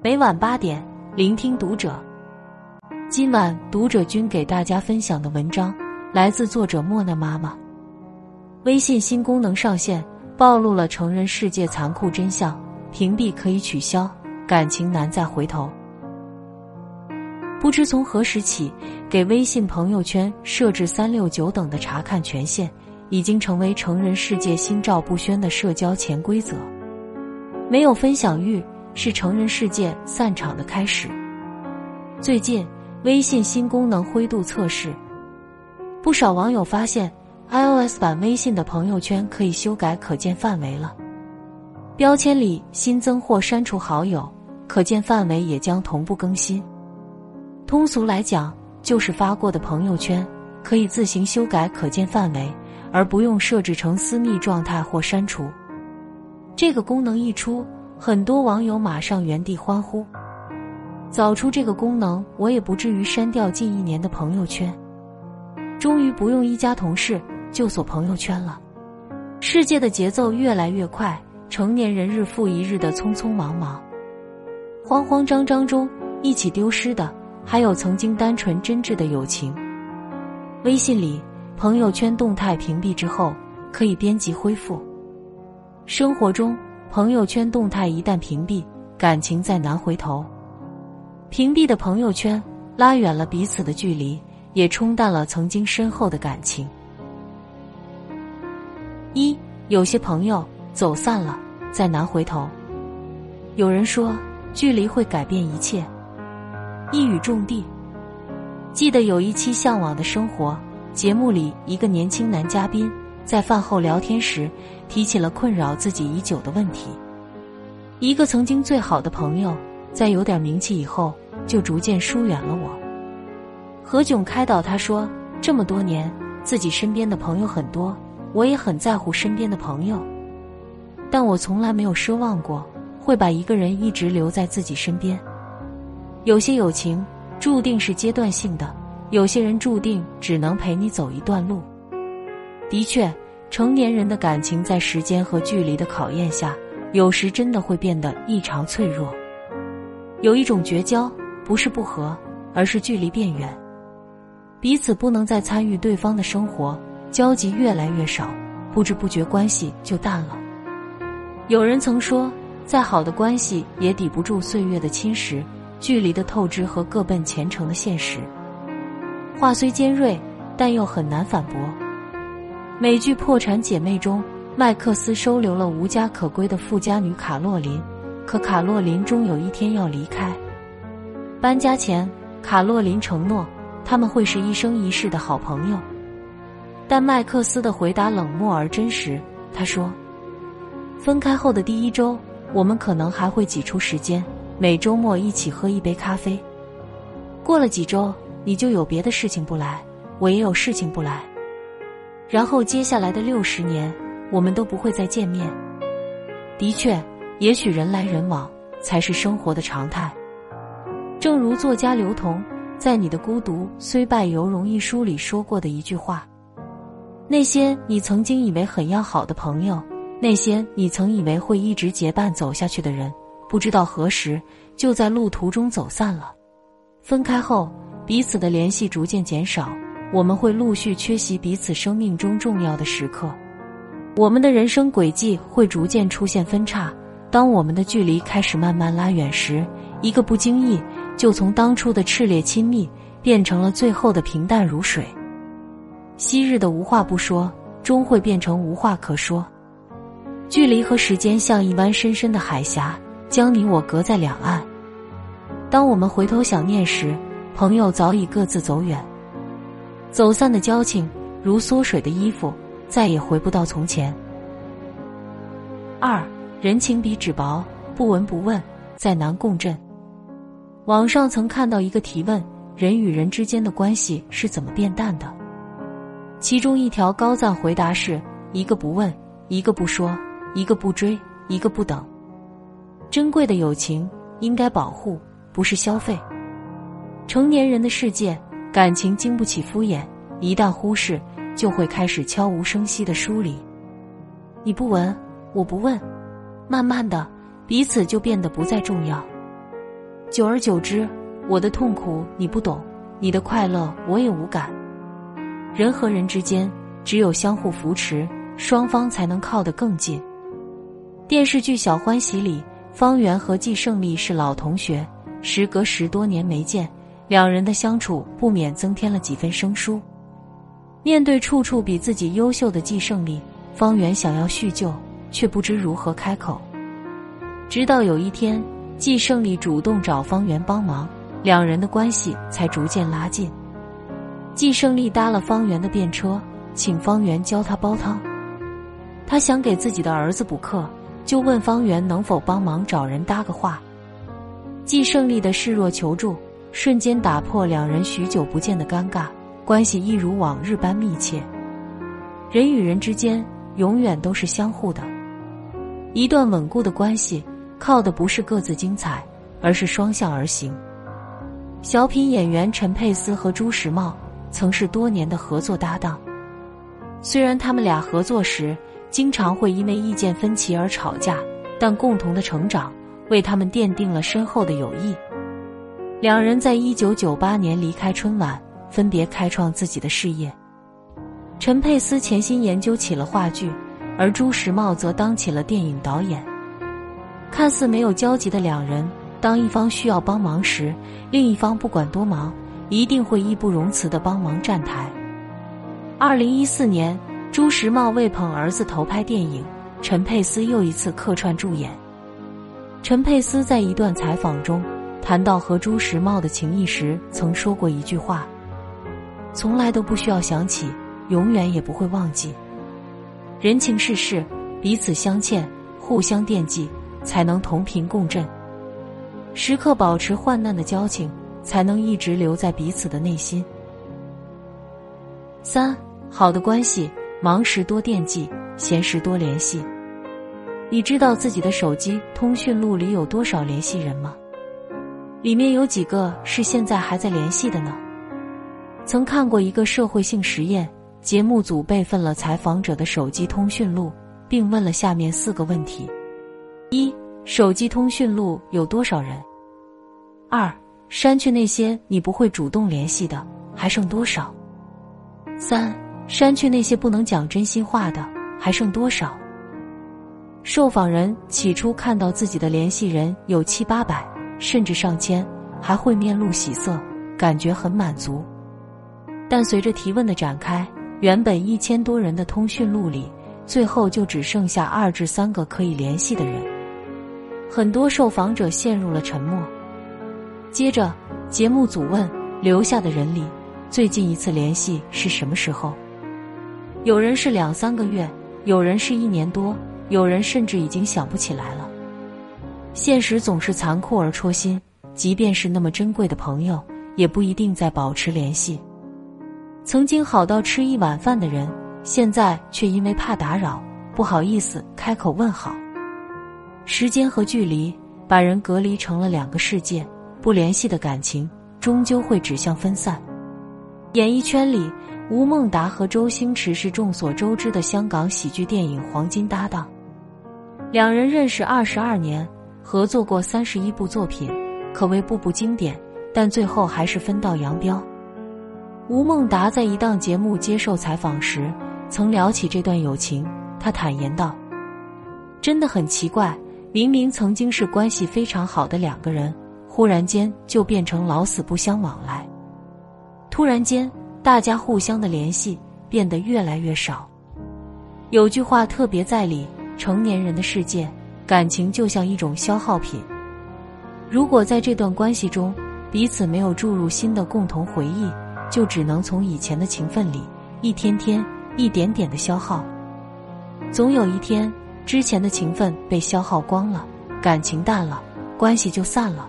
每晚八点，聆听读者。今晚读者君给大家分享的文章来自作者莫娜妈妈。微信新功能上线，暴露了成人世界残酷真相：屏蔽可以取消，感情难再回头。不知从何时起，给微信朋友圈设置三六九等的查看权限，已经成为成人世界心照不宣的社交潜规则。没有分享欲。是成人世界散场的开始。最近，微信新功能灰度测试，不少网友发现，iOS 版微信的朋友圈可以修改可见范围了。标签里新增或删除好友，可见范围也将同步更新。通俗来讲，就是发过的朋友圈可以自行修改可见范围，而不用设置成私密状态或删除。这个功能一出。很多网友马上原地欢呼。早出这个功能，我也不至于删掉近一年的朋友圈。终于不用一家同事就锁朋友圈了。世界的节奏越来越快，成年人日复一日的匆匆忙忙，慌慌张张中一起丢失的，还有曾经单纯真挚的友情。微信里朋友圈动态屏蔽之后，可以编辑恢复。生活中。朋友圈动态一旦屏蔽，感情再难回头。屏蔽的朋友圈拉远了彼此的距离，也冲淡了曾经深厚的感情。一有些朋友走散了，再难回头。有人说，距离会改变一切，一语中的。记得有一期《向往的生活》节目里，一个年轻男嘉宾。在饭后聊天时，提起了困扰自己已久的问题。一个曾经最好的朋友，在有点名气以后，就逐渐疏远了我。何炅开导他说：“这么多年，自己身边的朋友很多，我也很在乎身边的朋友，但我从来没有奢望过会把一个人一直留在自己身边。有些友情注定是阶段性的，有些人注定只能陪你走一段路。”的确，成年人的感情在时间和距离的考验下，有时真的会变得异常脆弱。有一种绝交，不是不和，而是距离变远，彼此不能再参与对方的生活，交集越来越少，不知不觉关系就淡了。有人曾说，再好的关系也抵不住岁月的侵蚀，距离的透支和各奔前程的现实。话虽尖锐，但又很难反驳。美剧《破产姐妹》中，麦克斯收留了无家可归的富家女卡洛琳，可卡洛琳终有一天要离开。搬家前，卡洛琳承诺他们会是一生一世的好朋友，但麦克斯的回答冷漠而真实。他说：“分开后的第一周，我们可能还会挤出时间，每周末一起喝一杯咖啡。过了几周，你就有别的事情不来，我也有事情不来。”然后接下来的六十年，我们都不会再见面。的确，也许人来人往才是生活的常态。正如作家刘同在《你的孤独虽败犹荣》一书里说过的一句话：“那些你曾经以为很要好的朋友，那些你曾以为会一直结伴走下去的人，不知道何时就在路途中走散了。分开后，彼此的联系逐渐减少。”我们会陆续缺席彼此生命中重要的时刻，我们的人生轨迹会逐渐出现分叉。当我们的距离开始慢慢拉远时，一个不经意就从当初的炽烈亲密变成了最后的平淡如水。昔日的无话不说，终会变成无话可说。距离和时间像一湾深深的海峡，将你我隔在两岸。当我们回头想念时，朋友早已各自走远。走散的交情如缩水的衣服，再也回不到从前。二人情比纸薄，不闻不问，再难共振。网上曾看到一个提问：人与人之间的关系是怎么变淡的？其中一条高赞回答是：一个不问，一个不说，一个不追，一个不等。珍贵的友情应该保护，不是消费。成年人的世界。感情经不起敷衍，一旦忽视，就会开始悄无声息的疏离。你不闻，我不问，慢慢的，彼此就变得不再重要。久而久之，我的痛苦你不懂，你的快乐我也无感。人和人之间，只有相互扶持，双方才能靠得更近。电视剧《小欢喜》里，方圆和季胜利是老同学，时隔十多年没见，两人的相处不免增添了几分生疏。面对处处比自己优秀的季胜利，方圆想要叙旧，却不知如何开口。直到有一天。季胜利主动找方圆帮忙，两人的关系才逐渐拉近。季胜利搭了方圆的便车，请方圆教他煲汤。他想给自己的儿子补课，就问方圆能否帮忙找人搭个话。季胜利的示弱求助，瞬间打破两人许久不见的尴尬，关系一如往日般密切。人与人之间永远都是相互的，一段稳固的关系。靠的不是各自精彩，而是双向而行。小品演员陈佩斯和朱时茂曾是多年的合作搭档，虽然他们俩合作时经常会因为意见分歧而吵架，但共同的成长为他们奠定了深厚的友谊。两人在一九九八年离开春晚，分别开创自己的事业。陈佩斯潜心研究起了话剧，而朱时茂则当起了电影导演。看似没有交集的两人，当一方需要帮忙时，另一方不管多忙，一定会义不容辞的帮忙站台。二零一四年，朱时茂为捧儿子投拍电影，陈佩斯又一次客串助演。陈佩斯在一段采访中谈到和朱时茂的情谊时，曾说过一句话：“从来都不需要想起，永远也不会忘记。人情世事，彼此相欠，互相惦记。”才能同频共振，时刻保持患难的交情，才能一直留在彼此的内心。三好的关系，忙时多惦记，闲时多联系。你知道自己的手机通讯录里有多少联系人吗？里面有几个是现在还在联系的呢？曾看过一个社会性实验，节目组备份了采访者的手机通讯录，并问了下面四个问题。一手机通讯录有多少人？二删去那些你不会主动联系的，还剩多少？三删去那些不能讲真心话的，还剩多少？受访人起初看到自己的联系人有七八百，甚至上千，还会面露喜色，感觉很满足。但随着提问的展开，原本一千多人的通讯录里，最后就只剩下二至三个可以联系的人。很多受访者陷入了沉默。接着，节目组问留下的人里，最近一次联系是什么时候？有人是两三个月，有人是一年多，有人甚至已经想不起来了。现实总是残酷而戳心，即便是那么珍贵的朋友，也不一定再保持联系。曾经好到吃一碗饭的人，现在却因为怕打扰，不好意思开口问好。时间和距离把人隔离成了两个世界，不联系的感情终究会指向分散。演艺圈里，吴孟达和周星驰是众所周知的香港喜剧电影黄金搭档，两人认识二十二年，合作过三十一部作品，可谓部部经典，但最后还是分道扬镳。吴孟达在一档节目接受采访时，曾聊起这段友情，他坦言道：“真的很奇怪。”明明曾经是关系非常好的两个人，忽然间就变成老死不相往来。突然间，大家互相的联系变得越来越少。有句话特别在理：成年人的世界，感情就像一种消耗品。如果在这段关系中，彼此没有注入新的共同回忆，就只能从以前的情分里一天天、一点点的消耗。总有一天。之前的情分被消耗光了，感情淡了，关系就散了。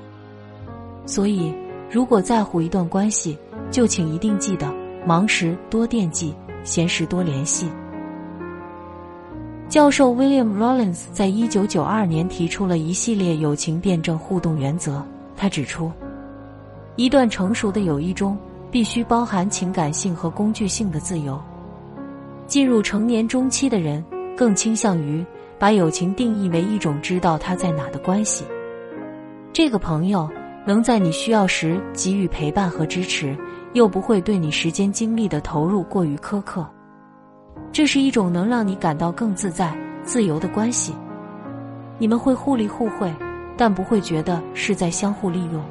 所以，如果在乎一段关系，就请一定记得：忙时多惦记，闲时多联系。教授 William Rollins 在一九九二年提出了一系列友情辩证互动原则。他指出，一段成熟的友谊中，必须包含情感性和工具性的自由。进入成年中期的人，更倾向于。把友情定义为一种知道他在哪的关系。这个朋友能在你需要时给予陪伴和支持，又不会对你时间精力的投入过于苛刻。这是一种能让你感到更自在、自由的关系。你们会互利互惠，但不会觉得是在相互利用。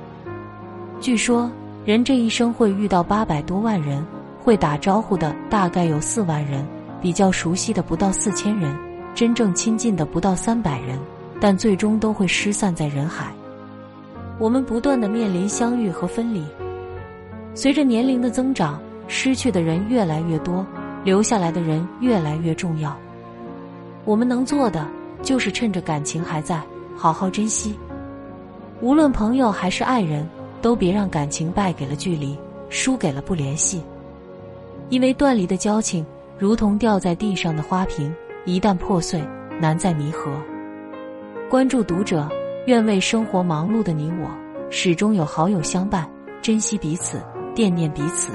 据说，人这一生会遇到八百多万人，会打招呼的大概有四万人，比较熟悉的不到四千人，真正亲近的不到三百人，但最终都会失散在人海。我们不断的面临相遇和分离，随着年龄的增长，失去的人越来越多，留下来的人越来越重要。我们能做的。就是趁着感情还在，好好珍惜。无论朋友还是爱人，都别让感情败给了距离，输给了不联系。因为断离的交情，如同掉在地上的花瓶，一旦破碎，难再弥合。关注读者，愿为生活忙碌的你我，始终有好友相伴，珍惜彼此，惦念彼此。